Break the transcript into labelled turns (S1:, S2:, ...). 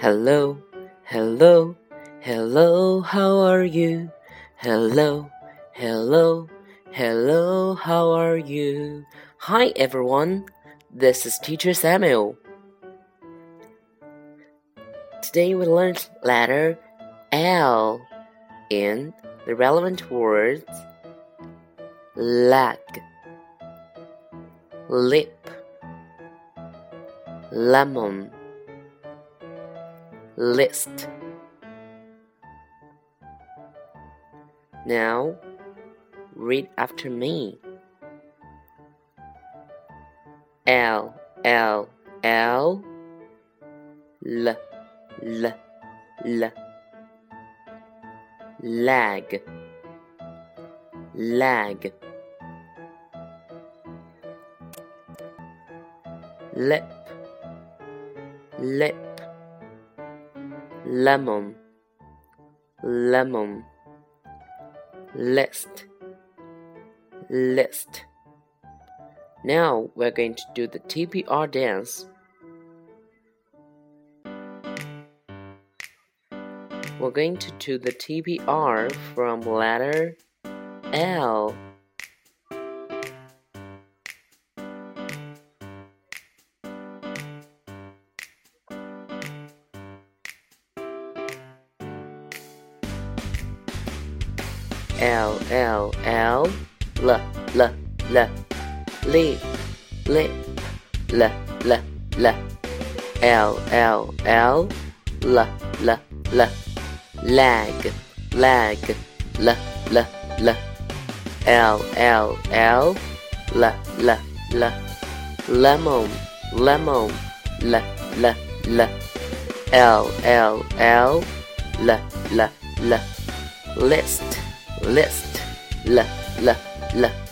S1: Hello, hello, hello, how are you? Hello, hello, hello, how are you? Hi everyone, this is Teacher Samuel. Today we learned letter L in the relevant words leg, lip, lemon, list. Now, read after me. L L L L L L. Lag. Lag. Lip. Lip lemon. Lemon. List. List. Now we're going to do the TPR dance. We're going to do the TPR from letter L L L L L L L lip lip L L L L L L L L L lag lag L L L L L L L L L lemon lemon L L L L L L L L L list list. L l l